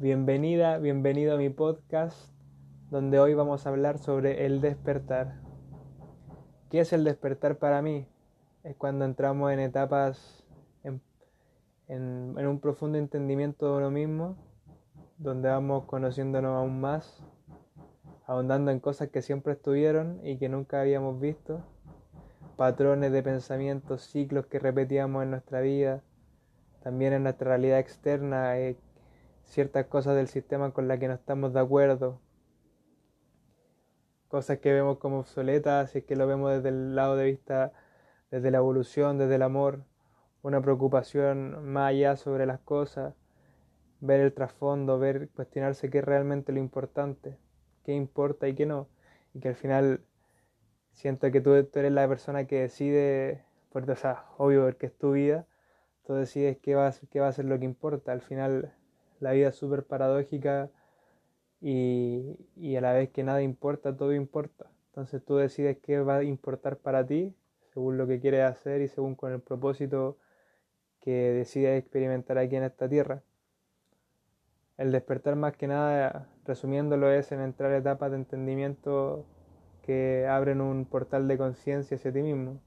Bienvenida, bienvenido a mi podcast, donde hoy vamos a hablar sobre el despertar. ¿Qué es el despertar para mí? Es cuando entramos en etapas, en, un profundo entendimiento de uno mismo, donde vamos conociéndonos aún más, ahondando en cosas que siempre estuvieron y que nunca habíamos visto, patrones de pensamientos, ciclos que repetíamos en nuestra vida, también en nuestra realidad externa, eh, ciertas cosas del sistema con las que no estamos de acuerdo, cosas que vemos como obsoletas, si es que lo vemos desde el lado de vista, desde la evolución, desde el amor, una preocupación más allá sobre las cosas, ver el trasfondo, ver, cuestionarse qué es realmente lo importante, qué importa y qué no, y que al final siento que tú, eres la persona que decide, porque, o sea, obvio, porque es tu vida, tú decides qué va, qué va a ser lo que importa, al final la vida es súper paradójica y, y a la vez que nada importa, todo importa. Entonces tú decides qué va a importar para ti, según lo que quieres hacer y según con el propósito que decides experimentar aquí en esta tierra. El despertar más que nada, resumiéndolo, es en entrar a etapas de entendimiento que abren un portal de conciencia hacia ti mismo.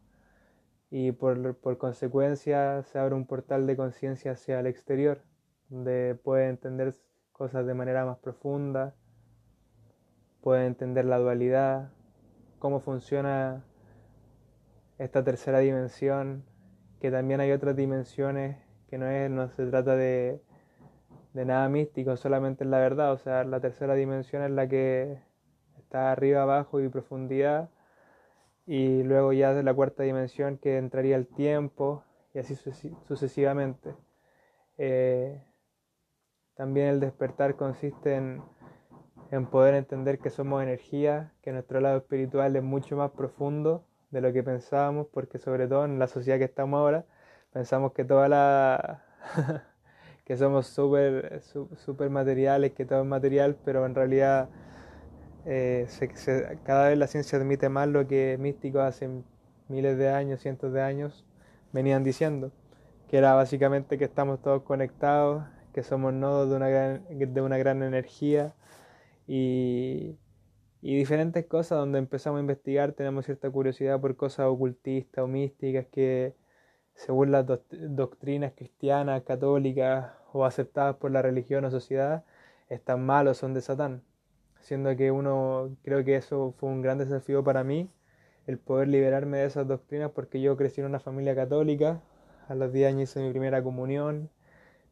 Y por, por consecuencia se abre un portal de conciencia hacia el exterior, donde puede entender cosas de manera más profunda, puede entender la dualidad, cómo funciona esta tercera dimensión, que también hay otras dimensiones que no es, no se trata de, de nada místico, solamente es la verdad, o sea, la tercera dimensión es la que está arriba, abajo y profundidad, y luego ya de la cuarta dimensión que entraría el tiempo, y así sucesivamente. Eh, también el despertar consiste en, en poder entender que somos energía, que nuestro lado espiritual es mucho más profundo de lo que pensábamos, porque sobre todo en la sociedad que estamos ahora, pensamos que toda la... que somos súper super materiales, que todo es material, pero en realidad eh, cada vez la ciencia admite más lo que místicos hace miles de años, cientos de años, venían diciendo, que era básicamente que estamos todos conectados, que somos nodos de una gran, de una gran energía y, y diferentes cosas donde empezamos a investigar, tenemos cierta curiosidad por cosas ocultistas o místicas que según las doctrinas cristianas, católicas o aceptadas por la religión o sociedad, están mal o son de Satán. Siendo que uno, creo que eso fue un gran desafío para mí, el poder liberarme de esas doctrinas porque yo crecí en una familia católica, a los 10 años hice mi primera comunión,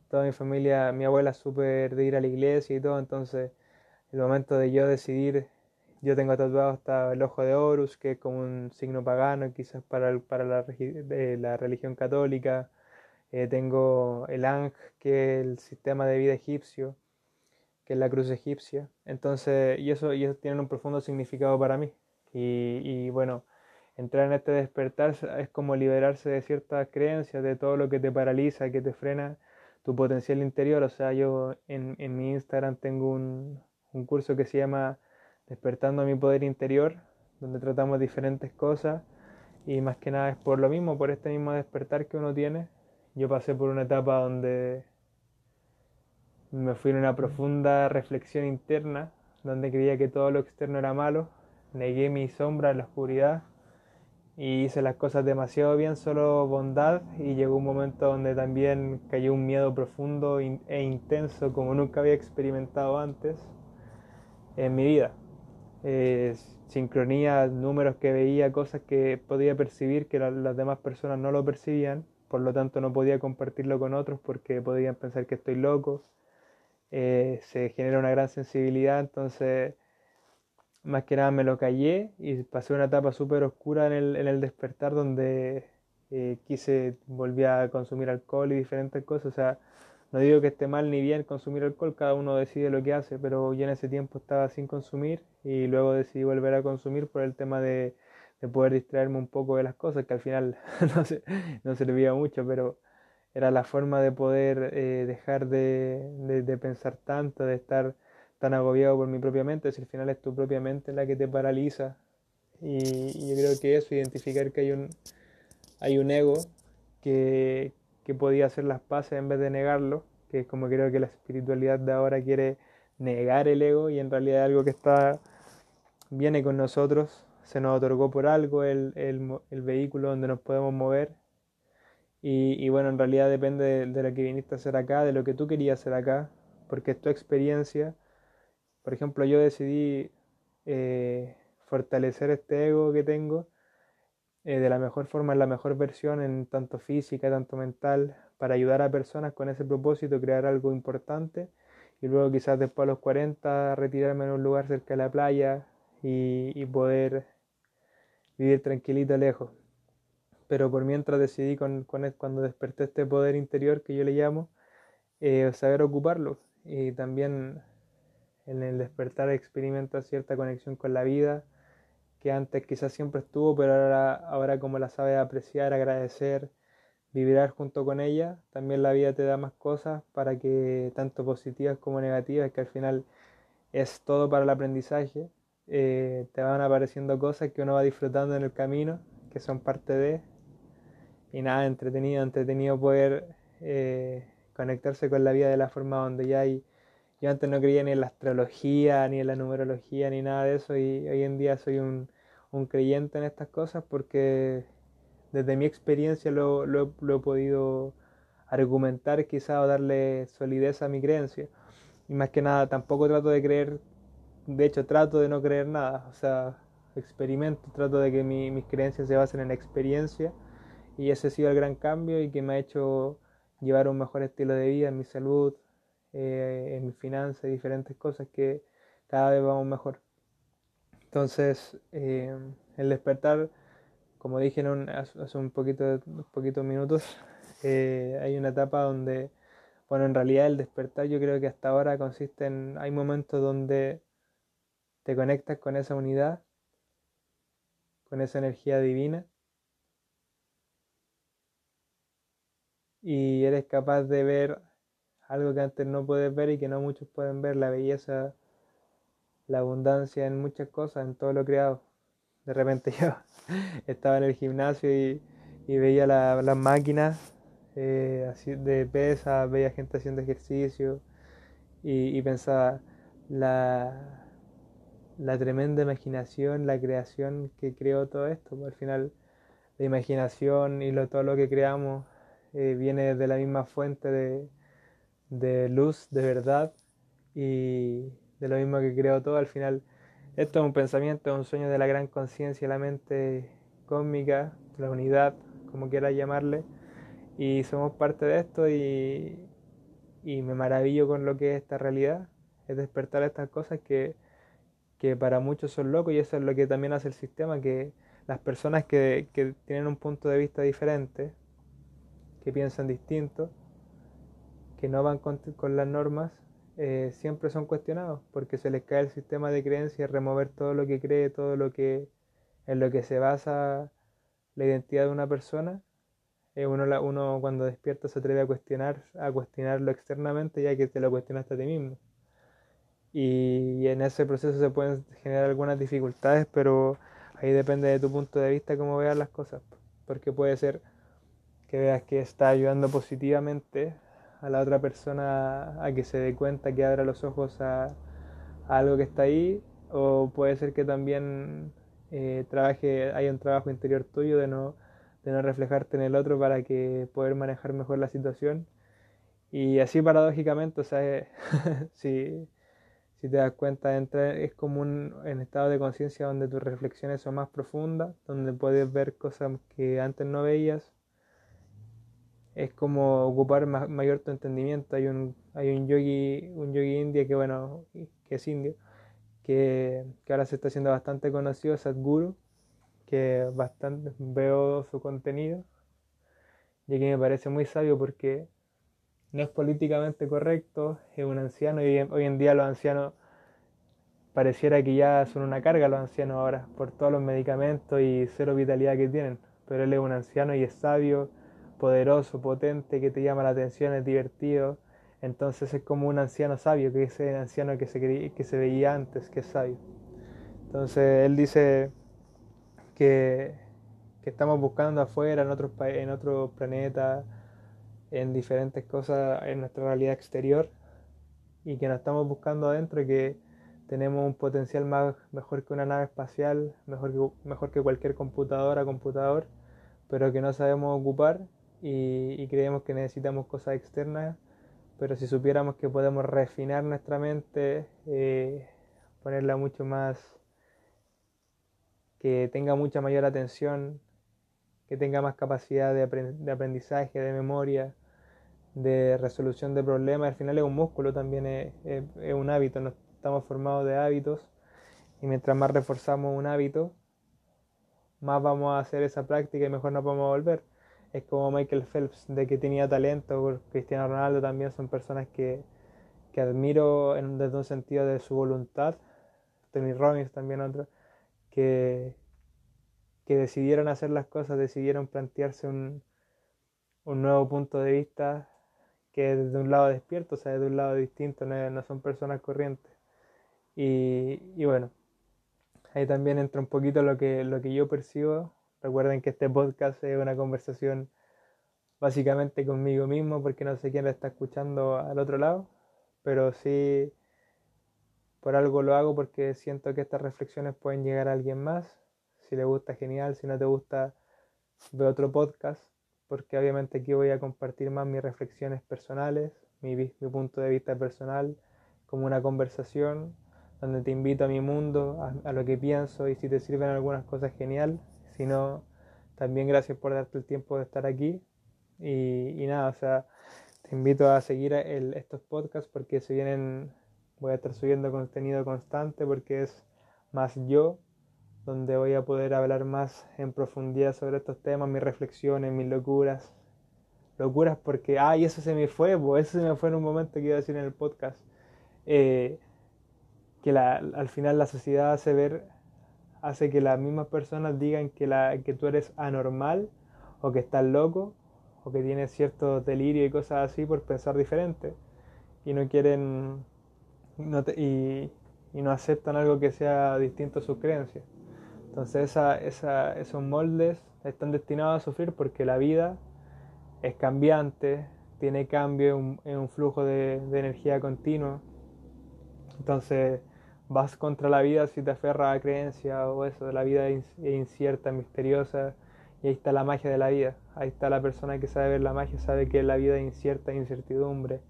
toda mi familia, mi abuela súper de ir a la iglesia y todo, entonces el momento de yo decidir, yo tengo tatuado hasta el ojo de Horus, que es como un signo pagano, quizás para, para la, religión católica, eh, tengo el Ang, que es el sistema de vida egipcio, que es la cruz egipcia, entonces, y eso, y eso tiene un profundo significado para mí, y, y bueno, entrar en este despertar es como liberarse de ciertas creencias, de todo lo que te paraliza, que te frena, tu potencial interior. O sea, yo en, en mi Instagram tengo un, un, curso que se llama Despertando mi poder interior, donde tratamos diferentes cosas y más que nada es por lo mismo, por este mismo despertar que uno tiene. Yo pasé por una etapa donde me fui en una profunda reflexión interna, donde creía que todo lo externo era malo, negué mi sombra la oscuridad y hice las cosas demasiado bien, solo bondad y llegó un momento donde también cayó un miedo profundo e intenso como nunca había experimentado antes en mi vida. Eh, sincronía, números que veía, cosas que podía percibir que las demás personas no lo percibían, por lo tanto no podía compartirlo con otros porque podían pensar que estoy loco. Eh, se genera una gran sensibilidad, entonces más que nada me lo callé y pasé una etapa súper oscura en el, en el, despertar donde eh, quise, volví a consumir alcohol y diferentes cosas. O sea, no digo que esté mal ni bien consumir alcohol, cada uno decide lo que hace, pero yo en ese tiempo estaba sin consumir y luego decidí volver a consumir por el tema de, de poder distraerme un poco de las cosas, que al final no, se, no servía mucho, pero era la forma de poder eh, dejar de, de, de pensar tanto, de estar tan agobiado por mi propia mente, si al final es tu propia mente la que te paraliza. Y, yo creo que eso, identificar que hay un, hay un ego que, que podía hacer las paces en vez de negarlo, que como creo que la espiritualidad de ahora quiere negar el ego y en realidad es algo que está viene con nosotros, se nos otorgó por algo el, el, vehículo donde nos podemos mover y, bueno, en realidad depende de, lo que viniste a hacer acá, de lo que tú querías hacer acá, porque es tu experiencia. Por ejemplo, yo decidí eh, fortalecer este ego que tengo eh, de la mejor forma, en la mejor versión, en tanto física, tanto mental, para ayudar a personas con ese propósito, crear algo importante y luego quizás después a los 40 retirarme en un lugar cerca de la playa y, poder vivir tranquilito lejos. Pero por mientras decidí con, cuando desperté este poder interior que yo le llamo, eh, saber ocuparlo y también en el despertar experimenta cierta conexión con la vida que antes quizás siempre estuvo, pero ahora, ahora como la sabe apreciar, agradecer, vibrar junto con ella, también la vida te da más cosas para que, tanto positivas como negativas, que al final es todo para el aprendizaje, eh, te van apareciendo cosas que uno va disfrutando en el camino, que son parte de, y nada, entretenido, entretenido poder eh, conectarse con la vida de la forma donde ya hay, yo antes no creía ni en la astrología, ni en la numerología, ni nada de eso, y hoy en día soy un, creyente en estas cosas porque desde mi experiencia lo, he podido argumentar quizá o darle solidez a mi creencia. Y más que nada tampoco trato de creer, de hecho trato de no creer nada, o sea, experimento, trato de que mis creencias se basen en experiencia y ese ha sido el gran cambio y que me ha hecho llevar un mejor estilo de vida en mi salud, eh, en finanzas, diferentes cosas que cada vez vamos mejor. Entonces, eh, el despertar como dije hace un poquito, poquitos minutos, eh, hay una etapa donde, bueno, en realidad el despertar yo creo que hasta ahora consiste en, hay momentos donde te conectas con esa unidad, con esa energía divina, y eres capaz de ver algo que antes no puedes ver y que no muchos pueden ver, la belleza, la abundancia en muchas cosas, en todo lo creado de repente yo estaba en el gimnasio y, veía las máquinas eh, de pesa, veía gente haciendo ejercicio y, pensaba la, la tremenda imaginación, la creación que creó todo esto. Al final la imaginación y lo, todo lo que creamos eh, viene de la misma fuente de, de luz, de verdad y de lo mismo que creó todo. Al final esto es un pensamiento, es un sueño de la gran conciencia, la mente cósmica, la unidad, como quieras llamarle, y somos parte de esto y, y me maravillo con lo que es esta realidad, es despertar estas cosas que, que para muchos son locos y eso es lo que también hace el sistema, que las personas que, que tienen un punto de vista diferente, que piensan distinto, que no van con, con las normas, eh, siempre son cuestionados porque se les cae el sistema de creencias, remover todo lo que cree, todo lo que en lo que se basa la identidad de una persona. Eh, uno, uno cuando despierta se atreve a cuestionar, a cuestionarlo externamente ya que te lo cuestionaste a ti mismo. Y, en ese proceso se pueden generar algunas dificultades, pero ahí depende de tu punto de vista cómo veas las cosas. Porque puede ser que veas que está ayudando positivamente a la otra persona a que se dé cuenta, que abra los ojos a, algo que está ahí, o puede ser que también eh, trabaje, hay un trabajo interior tuyo de no, de no reflejarte en el otro para que poder manejar mejor la situación. Y así paradójicamente, o sea, si, si te das cuenta, entra, es como un en estado de conciencia donde tus reflexiones son más profundas, donde puedes ver cosas que antes no veías es como ocupar mayor tu entendimiento. Hay un, hay un yogi, un yogi india que bueno, que es indio, que, ahora se está haciendo bastante conocido, Sadhguru, que bastante veo su contenido, y que me parece muy sabio porque no es políticamente correcto, es un anciano y hoy en día los ancianos pareciera que ya son una carga los ancianos ahora por todos los medicamentos y cero vitalidad que tienen, pero él es un anciano y es sabio poderoso, potente, que te llama la atención, es divertido. Entonces es como un anciano sabio, que es el anciano que se, que se veía antes, que es sabio. Entonces él dice que, que estamos buscando afuera, en otros, en otros planetas, en diferentes cosas en nuestra realidad exterior y que nos estamos buscando adentro y que tenemos un potencial más, mejor que una nave espacial, mejor que, mejor que cualquier computadora, computador, pero que no sabemos ocupar y, creemos que necesitamos cosas externas, pero si supiéramos que podemos refinar nuestra mente, eh, ponerla mucho más, que tenga mucha mayor atención, que tenga más capacidad de, aprendizaje, de memoria, de resolución de problemas, al final es un músculo también, es, un hábito, estamos formados de hábitos y mientras más reforzamos un hábito, más vamos a hacer esa práctica y mejor nos vamos a volver es como Michael Phelps, de que tenía talento, Cristiano Ronaldo también son personas que, admiro en, desde un sentido de su voluntad, Tony Robbins también otro, que, que decidieron hacer las cosas, decidieron plantearse un, un nuevo punto de vista que es desde un lado despierto, o sea, desde un lado distinto, no, son personas corrientes. Y, y, bueno, ahí también entra un poquito lo que, lo que yo percibo Recuerden que este podcast es una conversación básicamente conmigo mismo porque no sé quién lo está escuchando al otro lado, pero sí por algo lo hago porque siento que estas reflexiones pueden llegar a alguien más. Si le gusta, genial. Si no te gusta, ve otro podcast porque obviamente aquí voy a compartir más mis reflexiones personales, mi, mi punto de vista personal, como una conversación donde te invito a mi mundo, a, a lo que pienso y si te sirven algunas cosas, genial sino también gracias por darte el tiempo de estar aquí. Y, nada, o sea, te invito a seguir estos podcasts porque se vienen, voy a estar subiendo contenido constante porque es más yo, donde voy a poder hablar más en profundidad sobre estos temas, mis reflexiones, mis locuras. Locuras porque, ay, eso se me fue, pues eso se me fue en un momento que iba a decir en el podcast. Eh, que al final la sociedad hace ver hace que las mismas personas digan que, la, que tú eres anormal o que estás loco o que tienes cierto delirio y cosas así por pensar diferente y no quieren y, no aceptan algo que sea distinto a sus creencias. Entonces esa, esa, esos moldes están destinados a sufrir porque la vida es cambiante, tiene cambio, es un flujo de, de energía continua. Entonces vas contra la vida si te aferras a creencia o eso, la vida es incierta, misteriosa, y ahí está la magia de la vida, ahí está la persona que sabe ver la magia, sabe que la vida es incierta, incertidumbre,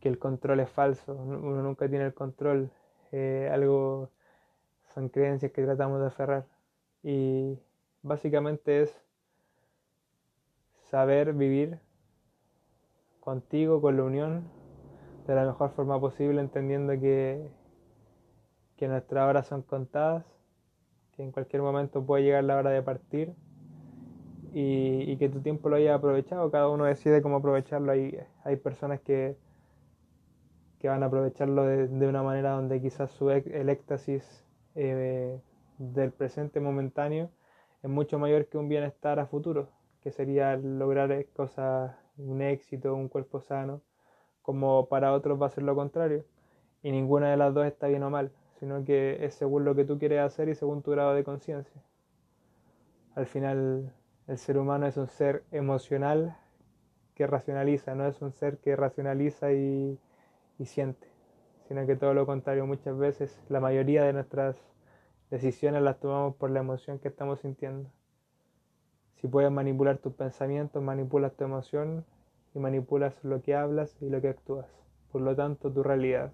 que el control es falso, uno nunca tiene el control, eh, algo son creencias que tratamos de aferrar. Y básicamente es saber vivir contigo, con la unión, de la mejor forma posible, entendiendo que que nuestras horas son contadas, que en cualquier momento puede llegar la hora de partir y, que tu tiempo lo hayas aprovechado. Cada uno decide cómo aprovecharlo. Hay, hay personas que, que van a aprovecharlo de, una manera donde quizás su, el éxtasis eh, del presente momentáneo es mucho mayor que un bienestar a futuro, que sería lograr cosas, un éxito, un cuerpo sano, como para otros va a ser lo contrario. Y ninguna de las dos está bien o mal sino que es según lo que tú quieres hacer y según tu grado de conciencia. Al final, el ser humano es un ser emocional que racionaliza, no es un ser que racionaliza y, siente, sino que todo lo contrario, muchas veces la mayoría de nuestras decisiones las tomamos por la emoción que estamos sintiendo. Si puedes manipular tus pensamientos, manipulas tu emoción y manipulas lo que hablas y lo que actúas. Por lo tanto, tu realidad.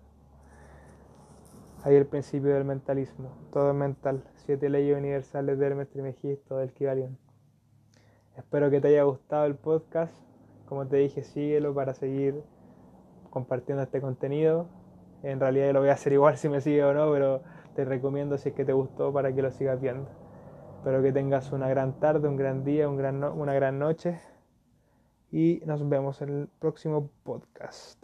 Hay el principio del mentalismo, todo es mental, siete leyes universales de Hermes Trismegisto del Kybalion. Espero que te haya gustado el podcast, como te dije, síguelo para seguir compartiendo este contenido. En realidad lo voy a hacer igual si me sigue o no, pero te recomiendo si es que te gustó para que lo sigas viendo. Espero que tengas una gran tarde, un gran día, un gran una gran noche y nos vemos en el próximo podcast.